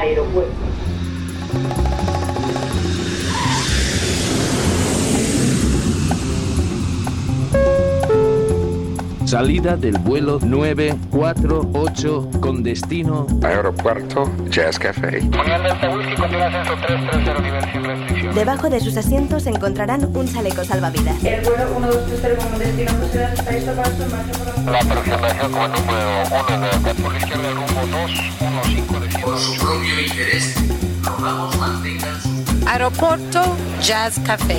aeropuerto. Salida del vuelo 948 con destino Aeropuerto Jazz Café. Debajo de sus asientos encontrarán un chaleco salvavidas. El vuelo 1230 con destino por la... Aproximación con número 1 de izquierda rumbo 215 de Por su propio interés, rogamos mantengan su... Aeropuerto Jazz Café.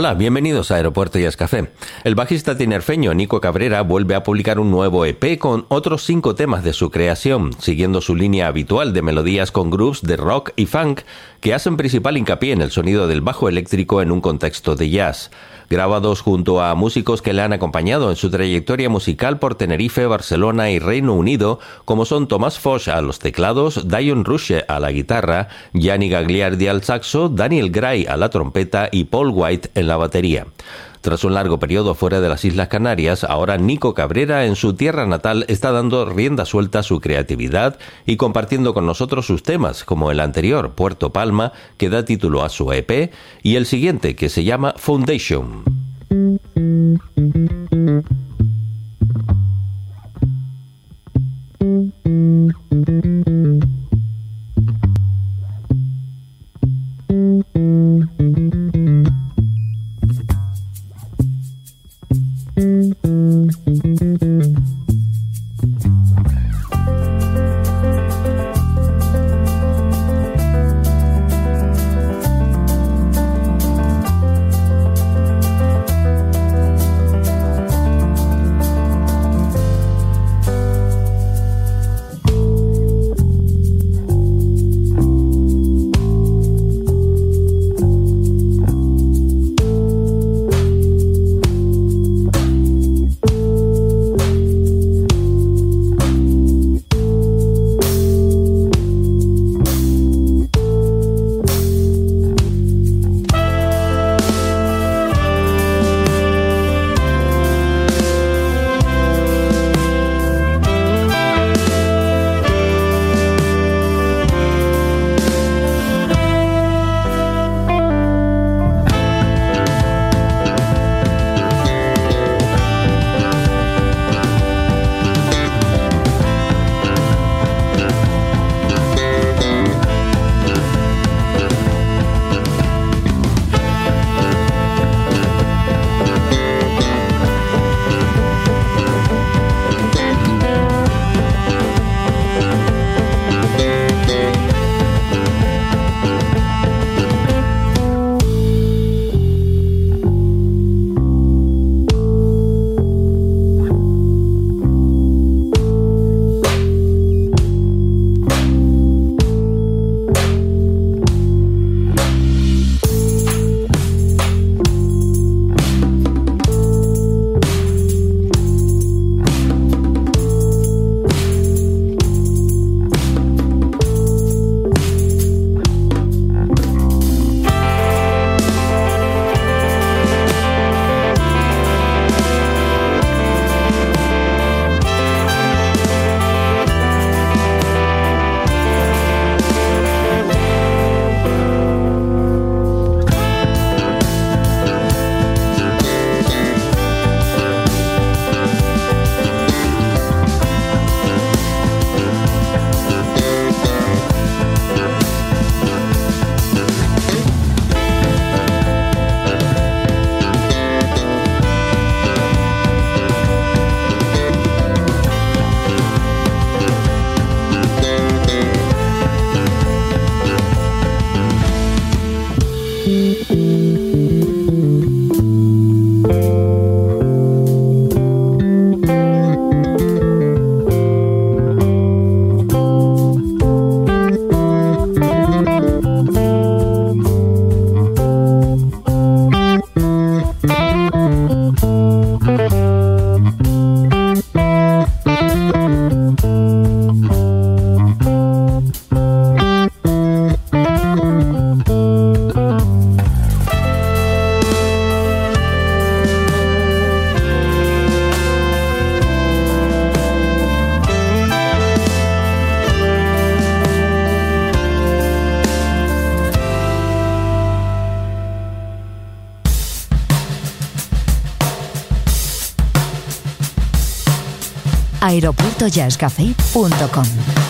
Hola, bienvenidos a Aeropuerto y Café. El bajista tinerfeño Nico Cabrera vuelve a publicar un nuevo EP con otros cinco temas de su creación, siguiendo su línea habitual de melodías con grooves de rock y funk que hacen principal hincapié en el sonido del bajo eléctrico en un contexto de jazz grabados junto a músicos que le han acompañado en su trayectoria musical por Tenerife, Barcelona y Reino Unido, como son Tomás Foch a los teclados, Dion Rusche a la guitarra, Gianni Gagliardi al saxo, Daniel Gray a la trompeta y Paul White en la batería. Tras un largo periodo fuera de las Islas Canarias, ahora Nico Cabrera en su tierra natal está dando rienda suelta a su creatividad y compartiendo con nosotros sus temas, como el anterior, Puerto Palma, que da título a su EP, y el siguiente, que se llama Foundation. aeropuertojazzcafé.com.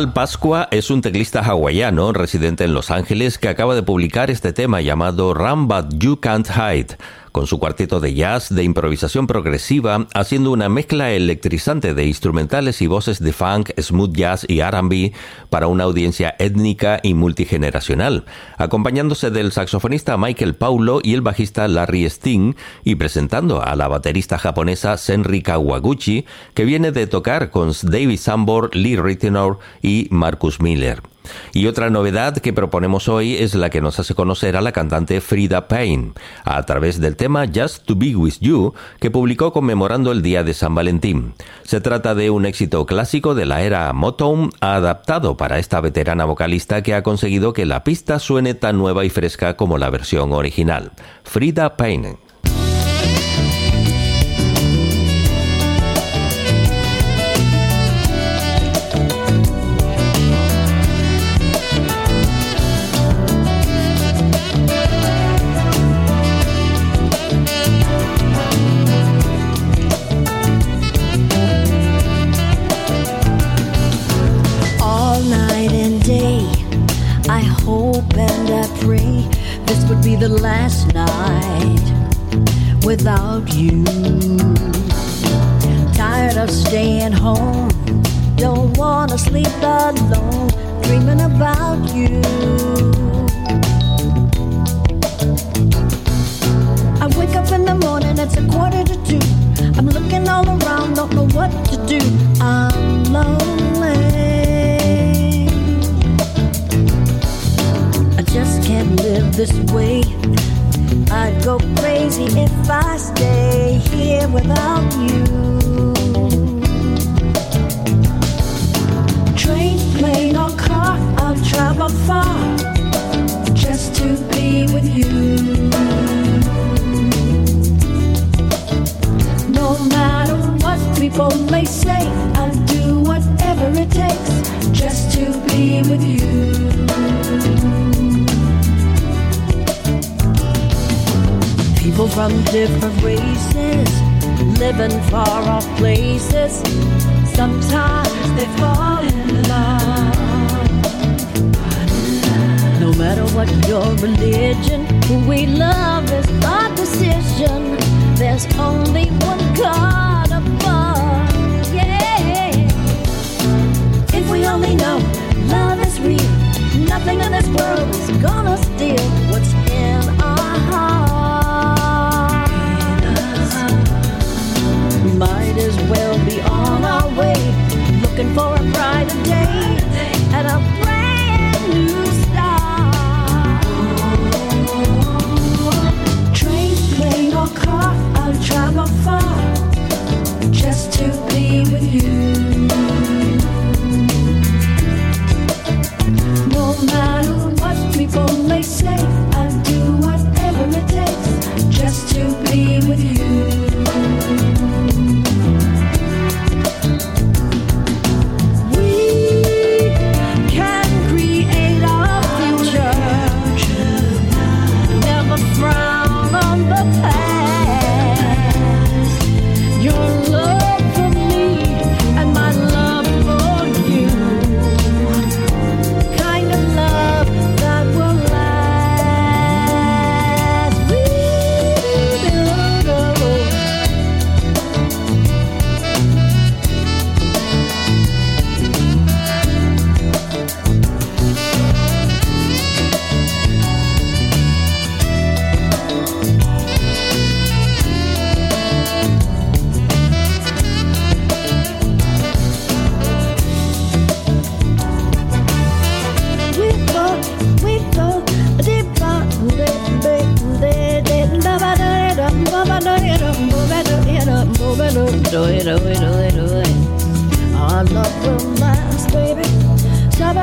Al Pascua es un teclista hawaiano residente en Los Ángeles que acaba de publicar este tema llamado Run But You Can't Hide con su cuarteto de jazz de improvisación progresiva, haciendo una mezcla electrizante de instrumentales y voces de funk, smooth jazz y RB para una audiencia étnica y multigeneracional, acompañándose del saxofonista Michael Paulo y el bajista Larry Sting, y presentando a la baterista japonesa Senri Kawaguchi, que viene de tocar con David Sambor, Lee Ritenour y Marcus Miller. Y otra novedad que proponemos hoy es la que nos hace conocer a la cantante Frida Payne, a través del tema Just to Be With You, que publicó conmemorando el Día de San Valentín. Se trata de un éxito clásico de la era Motown, adaptado para esta veterana vocalista que ha conseguido que la pista suene tan nueva y fresca como la versión original. Frida Payne. The last night without you. Tired of staying home, don't wanna sleep alone, dreaming about you. I wake up in the morning, it's a quarter to two. I'm looking all around, don't know what to do. I'm lonely. Can't live this way. I'd go crazy if I stay here without you. Train, plane, or car, I'll travel far just to be with you. No matter what people may say, People from different races, living far off places. Sometimes they fall in love. No matter what your religion, who we love is our decision. There's only one God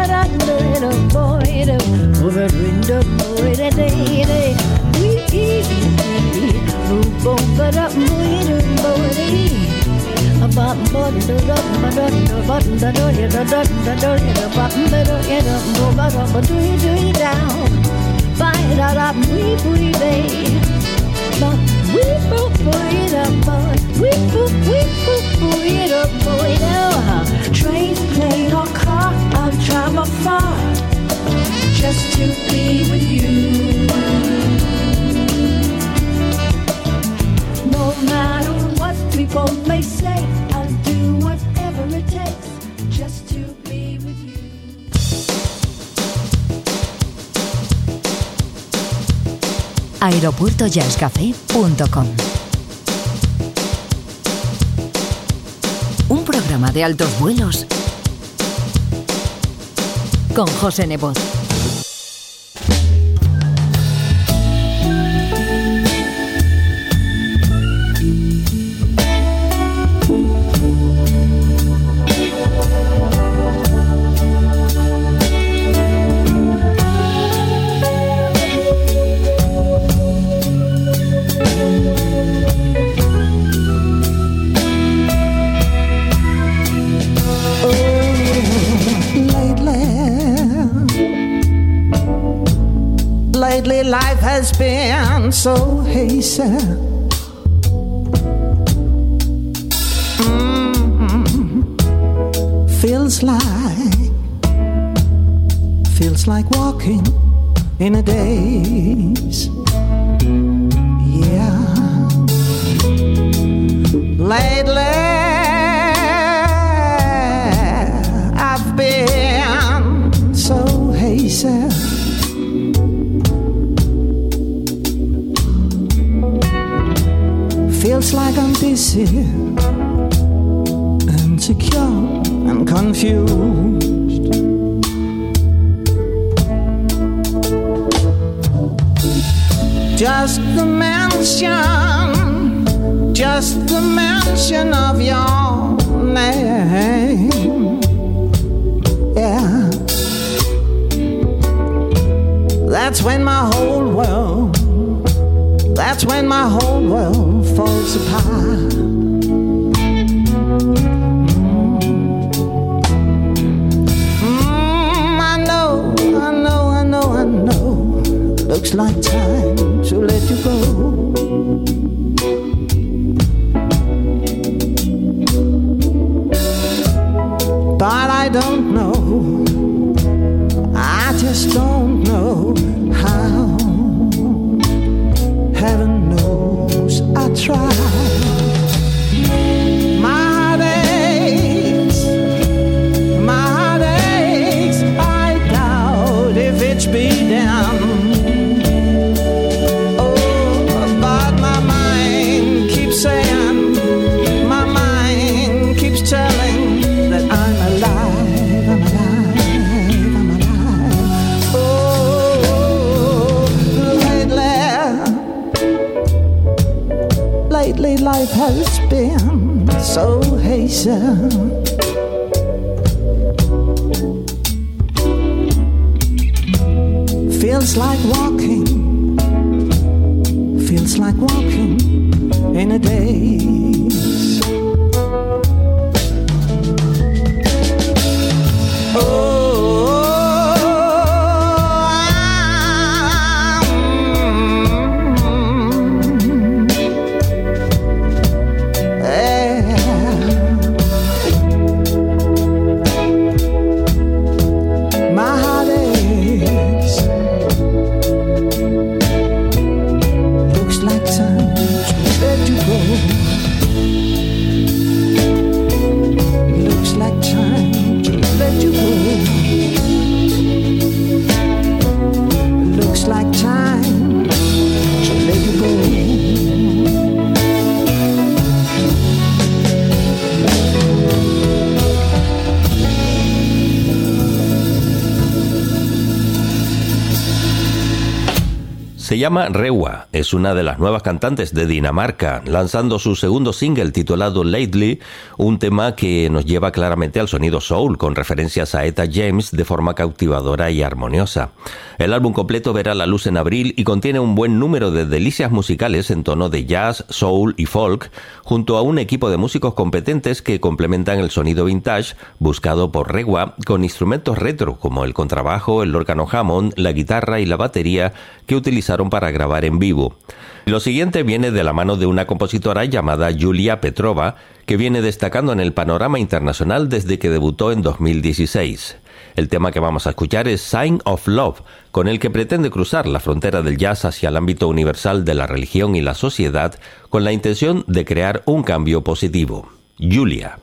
But I learn a boy to over and a boy to day day. We eat on, but a boy to boy about body to the button the button the door the button the door the button the door the button the door do you do you down find out I'm we we babe but we both boy it up boy we both we both boy it up boy now train plane or car I'll just to be with you. No matter what people may say, I'll do whatever it takes just to be with you. aeropuertojazzcafé.com Un programa de altos vuelos con José Nebot. Has been so hazy. Mm, feels like, feels like walking in a daze. Yeah. Lately, I'm dizzy, insecure, and confused. Just the mention, just the mention of your name. Yeah. That's when my whole world that's when my whole world falls apart. Mm, I know, I know, I know, I know. Looks like time to let you go. But I don't know. I just don't know how. Heaven I try. Lately life has been so hazy. Feels like walking, feels like walking in a daze. My llama Rewa, es una de las nuevas cantantes de Dinamarca, lanzando su segundo single titulado Lately, un tema que nos lleva claramente al sonido soul, con referencias a Eta James de forma cautivadora y armoniosa. El álbum completo verá la luz en abril y contiene un buen número de delicias musicales en tono de jazz, soul y folk, junto a un equipo de músicos competentes que complementan el sonido vintage buscado por Rewa con instrumentos retro como el contrabajo, el órgano Hammond, la guitarra y la batería que utilizaron para grabar en vivo. Lo siguiente viene de la mano de una compositora llamada Julia Petrova, que viene destacando en el panorama internacional desde que debutó en 2016. El tema que vamos a escuchar es Sign of Love, con el que pretende cruzar la frontera del jazz hacia el ámbito universal de la religión y la sociedad con la intención de crear un cambio positivo. Julia.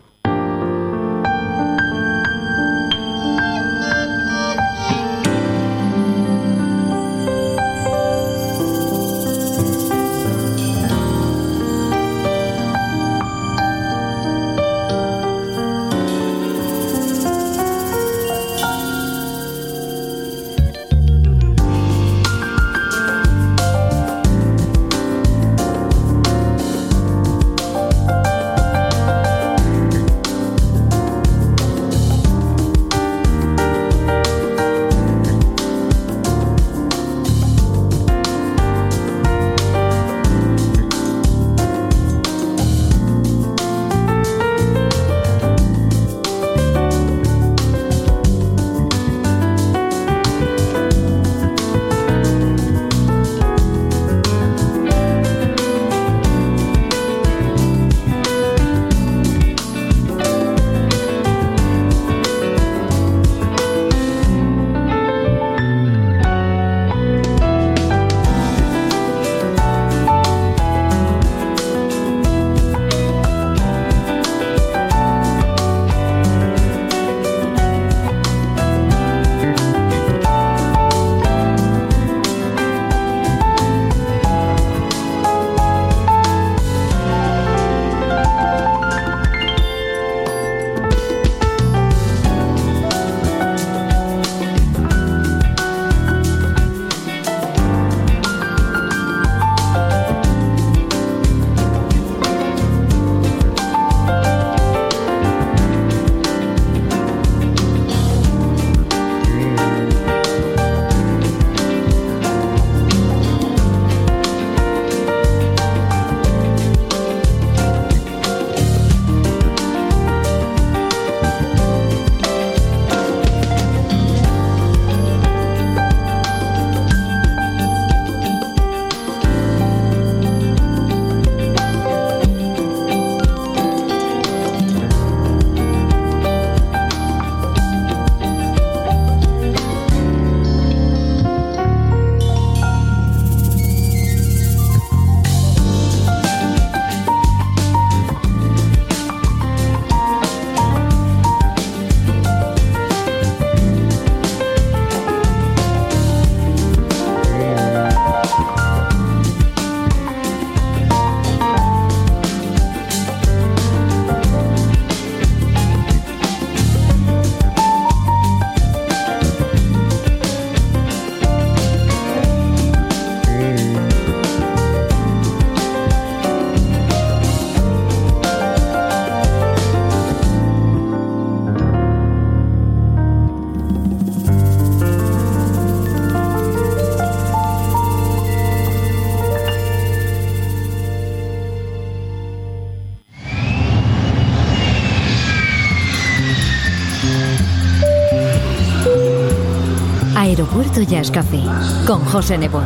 Aeropuerto Jazz Café con José Nebot.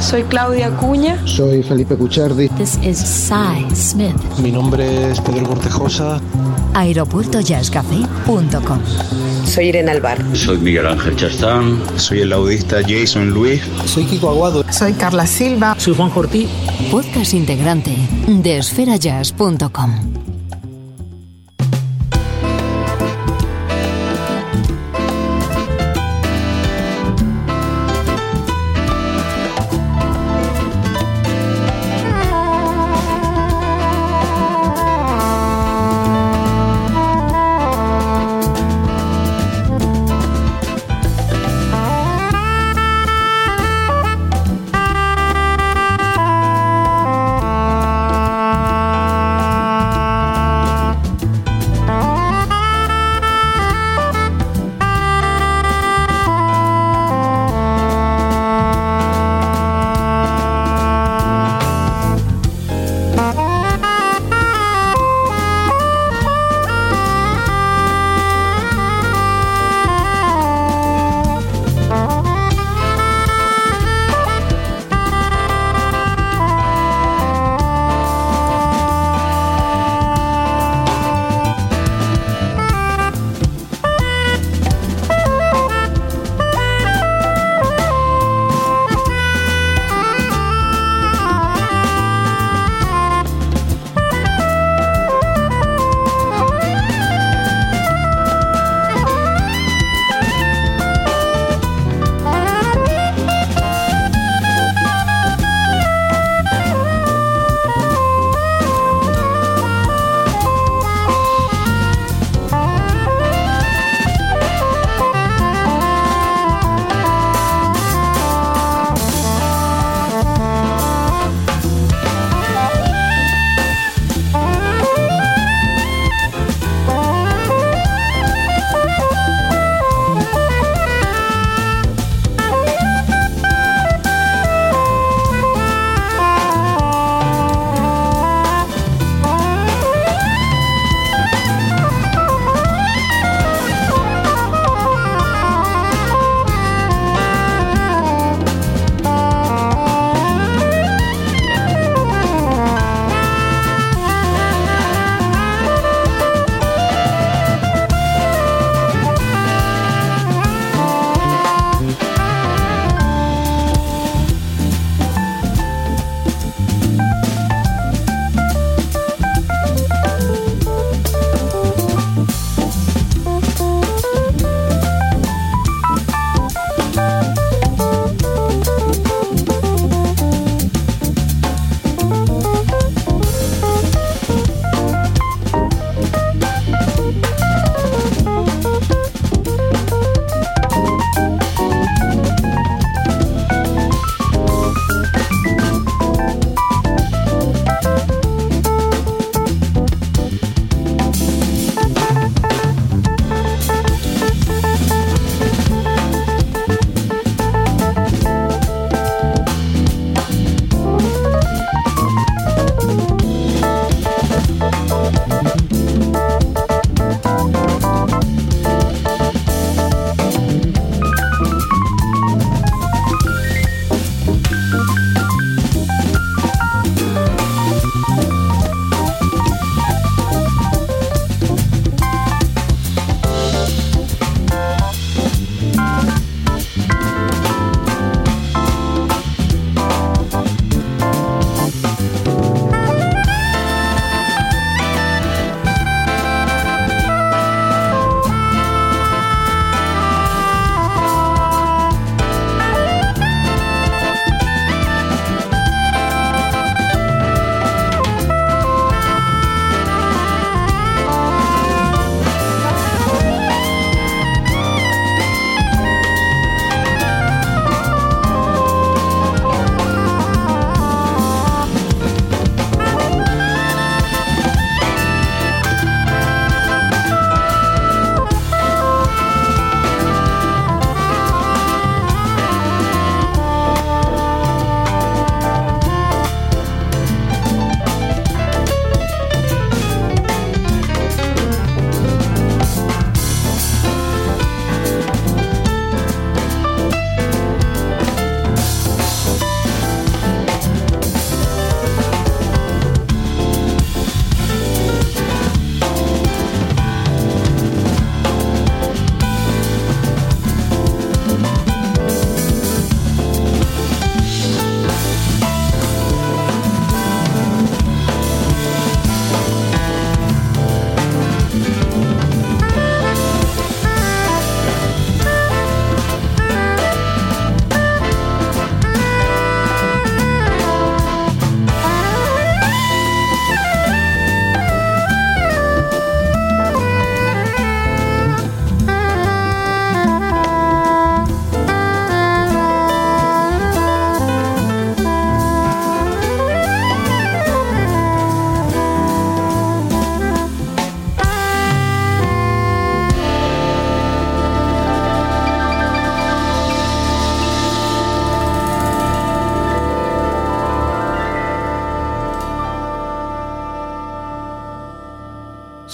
Soy Claudia Cuña. Soy Felipe Cuchardi. This is Cy Smith. Mi nombre es Pedro Cortejosa. Aeropuertojazzcafé.com Soy Irene Alvar. Soy Miguel Ángel Chastán. Soy el laudista Jason Luis. Soy Kiko Aguado. Soy Carla Silva. Soy Juan Cortí. Podcast integrante de esferajazz.com.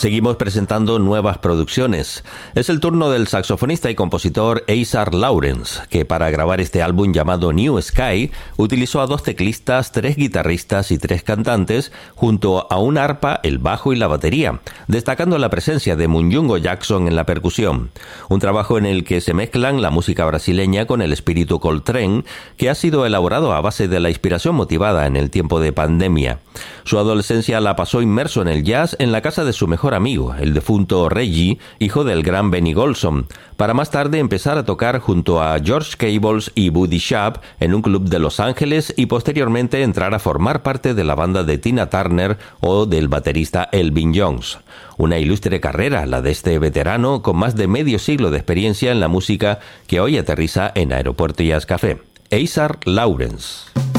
Seguimos presentando nuevas producciones. Es el turno del saxofonista y compositor Azar Lawrence, que para grabar este álbum llamado New Sky utilizó a dos teclistas, tres guitarristas y tres cantantes, junto a un arpa, el bajo y la batería, destacando la presencia de Munjungo Jackson en la percusión. Un trabajo en el que se mezclan la música brasileña con el espíritu Coltrane, que ha sido elaborado a base de la inspiración motivada en el tiempo de pandemia. Su adolescencia la pasó inmerso en el jazz en la casa de su mejor amigo, el defunto Reggie, hijo del gran Benny Golson, para más tarde empezar a tocar junto a George Cables y Buddy Sharp en un club de Los Ángeles y posteriormente entrar a formar parte de la banda de Tina Turner o del baterista Elvin Jones. Una ilustre carrera, la de este veterano con más de medio siglo de experiencia en la música que hoy aterriza en Aeropuerto Jazz Café. Azar Lawrence.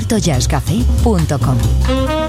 aeropuertojazzcafé.com.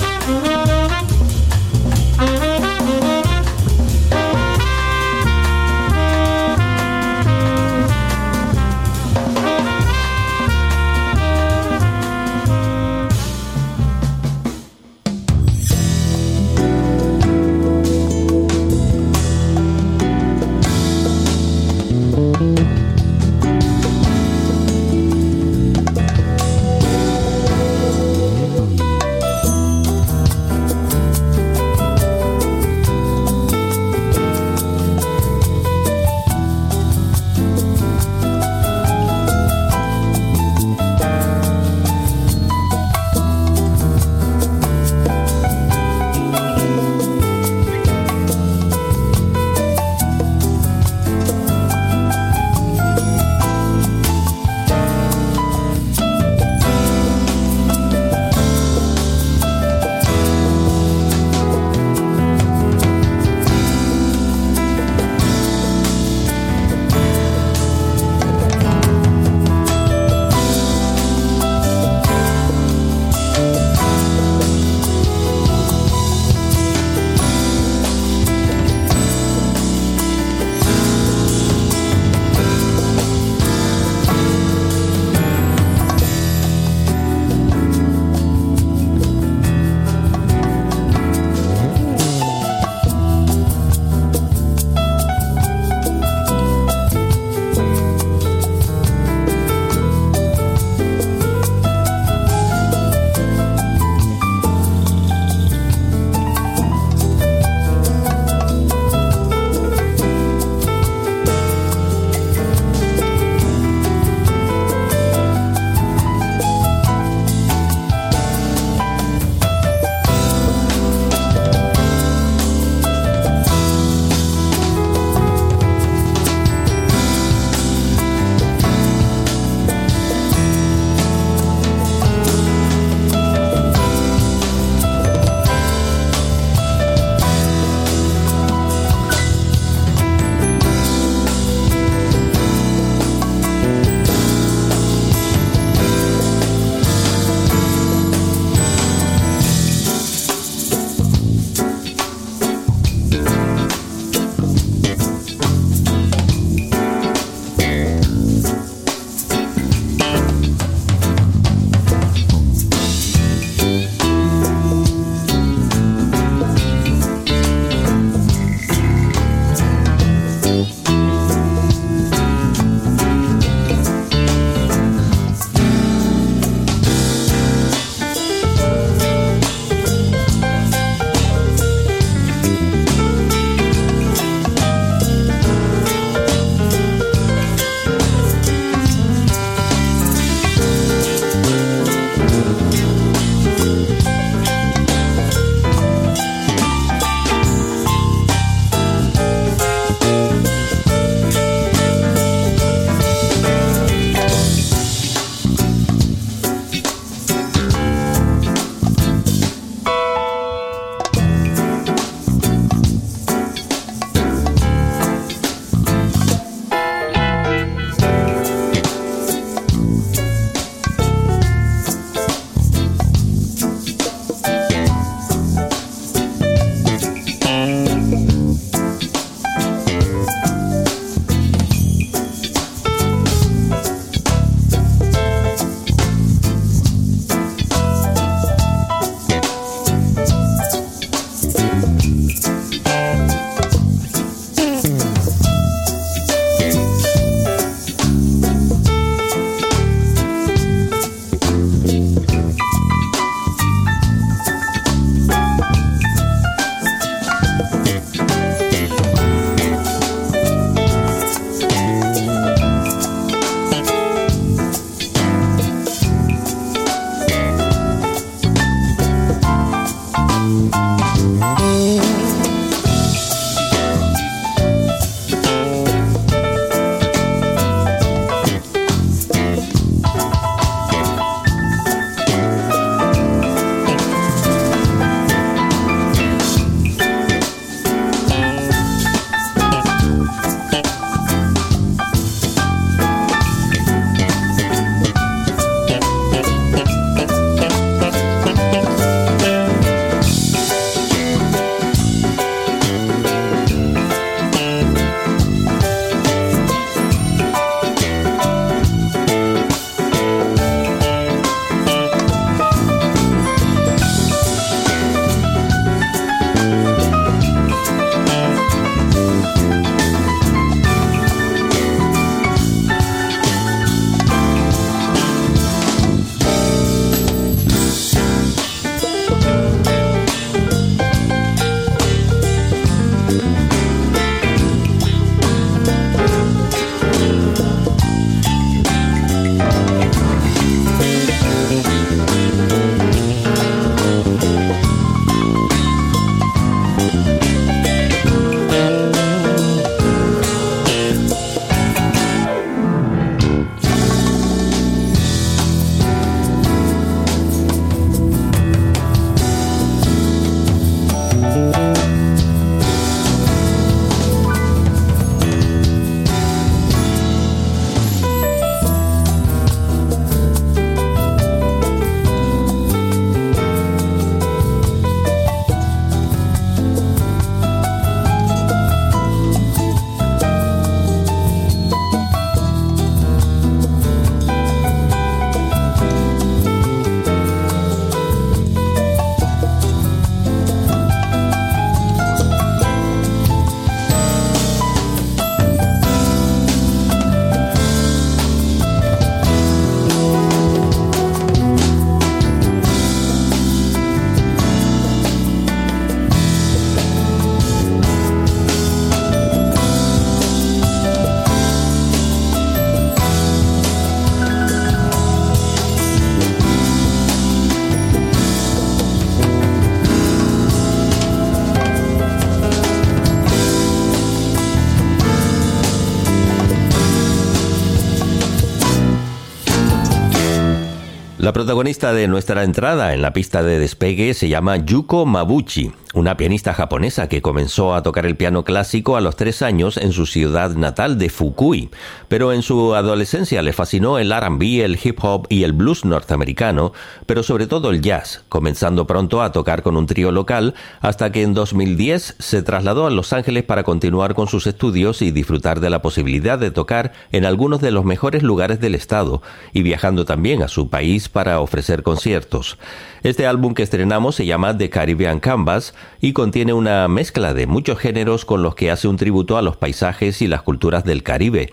protagonista de nuestra entrada en la pista de despegue se llama Yuko Mabuchi, una pianista japonesa que comenzó a tocar el piano clásico a los tres años en su ciudad natal de Fukui, pero en su adolescencia le fascinó el RB, el hip hop y el blues norteamericano, pero sobre todo el jazz, comenzando pronto a tocar con un trío local hasta que en 2010 se trasladó a Los Ángeles para continuar con sus estudios y disfrutar de la posibilidad de tocar en algunos de los mejores lugares del estado y viajando también a su país para ofrecer conciertos. Este álbum que estrenamos se llama The Caribbean Canvas y contiene una mezcla de muchos géneros con los que hace un tributo a los paisajes y las culturas del Caribe,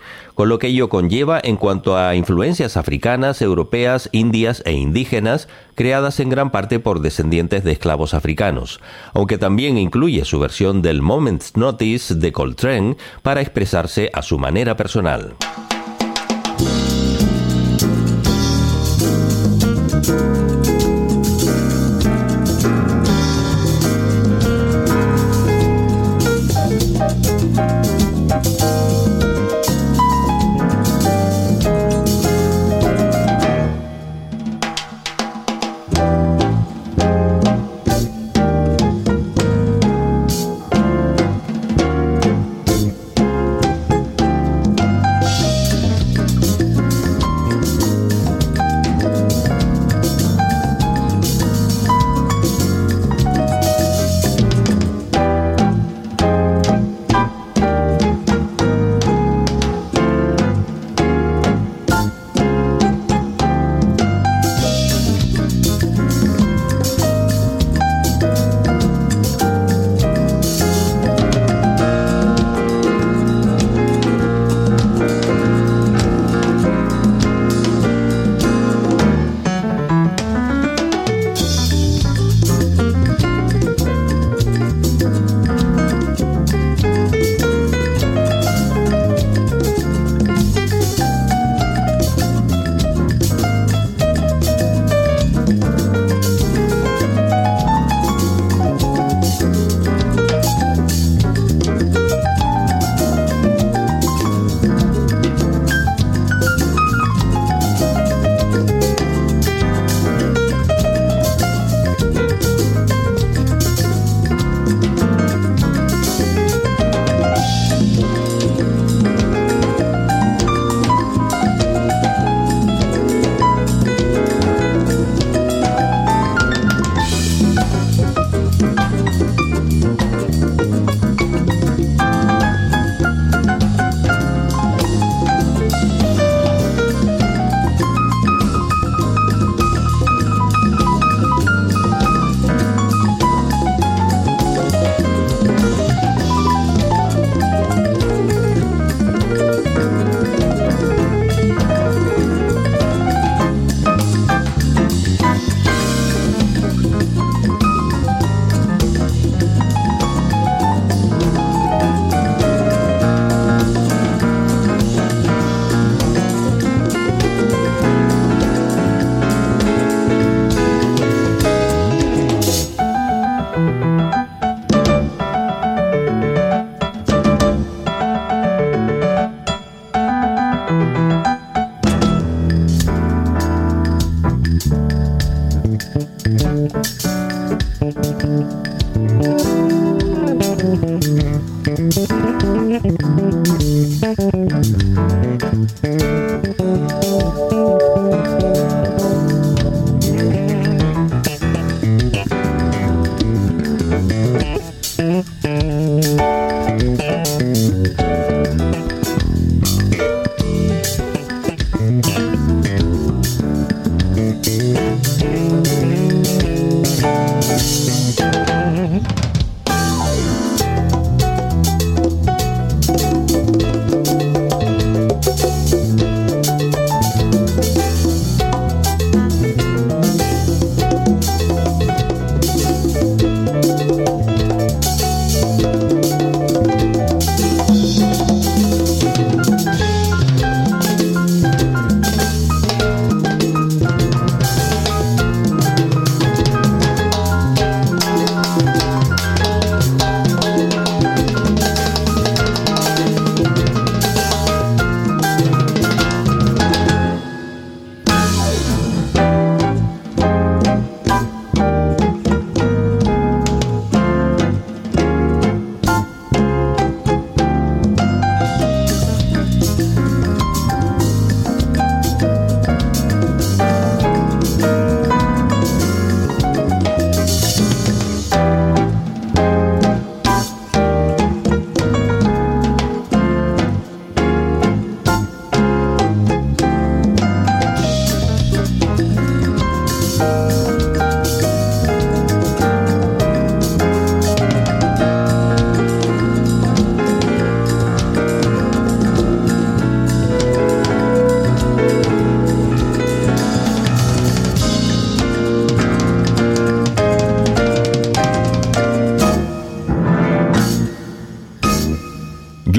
lo que ello conlleva en cuanto a influencias africanas, europeas, indias e indígenas, creadas en gran parte por descendientes de esclavos africanos, aunque también incluye su versión del Moment's Notice de Coltrane para expresarse a su manera personal.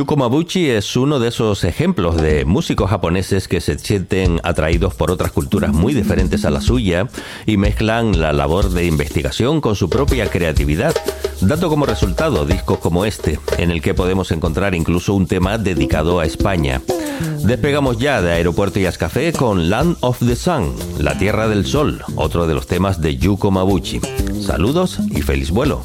Yuko Mabuchi es uno de esos ejemplos de músicos japoneses que se sienten atraídos por otras culturas muy diferentes a la suya y mezclan la labor de investigación con su propia creatividad, dando como resultado discos como este, en el que podemos encontrar incluso un tema dedicado a España. Despegamos ya de Aeropuerto y Café con Land of the Sun, la Tierra del Sol, otro de los temas de Yuko Mabuchi. Saludos y feliz vuelo.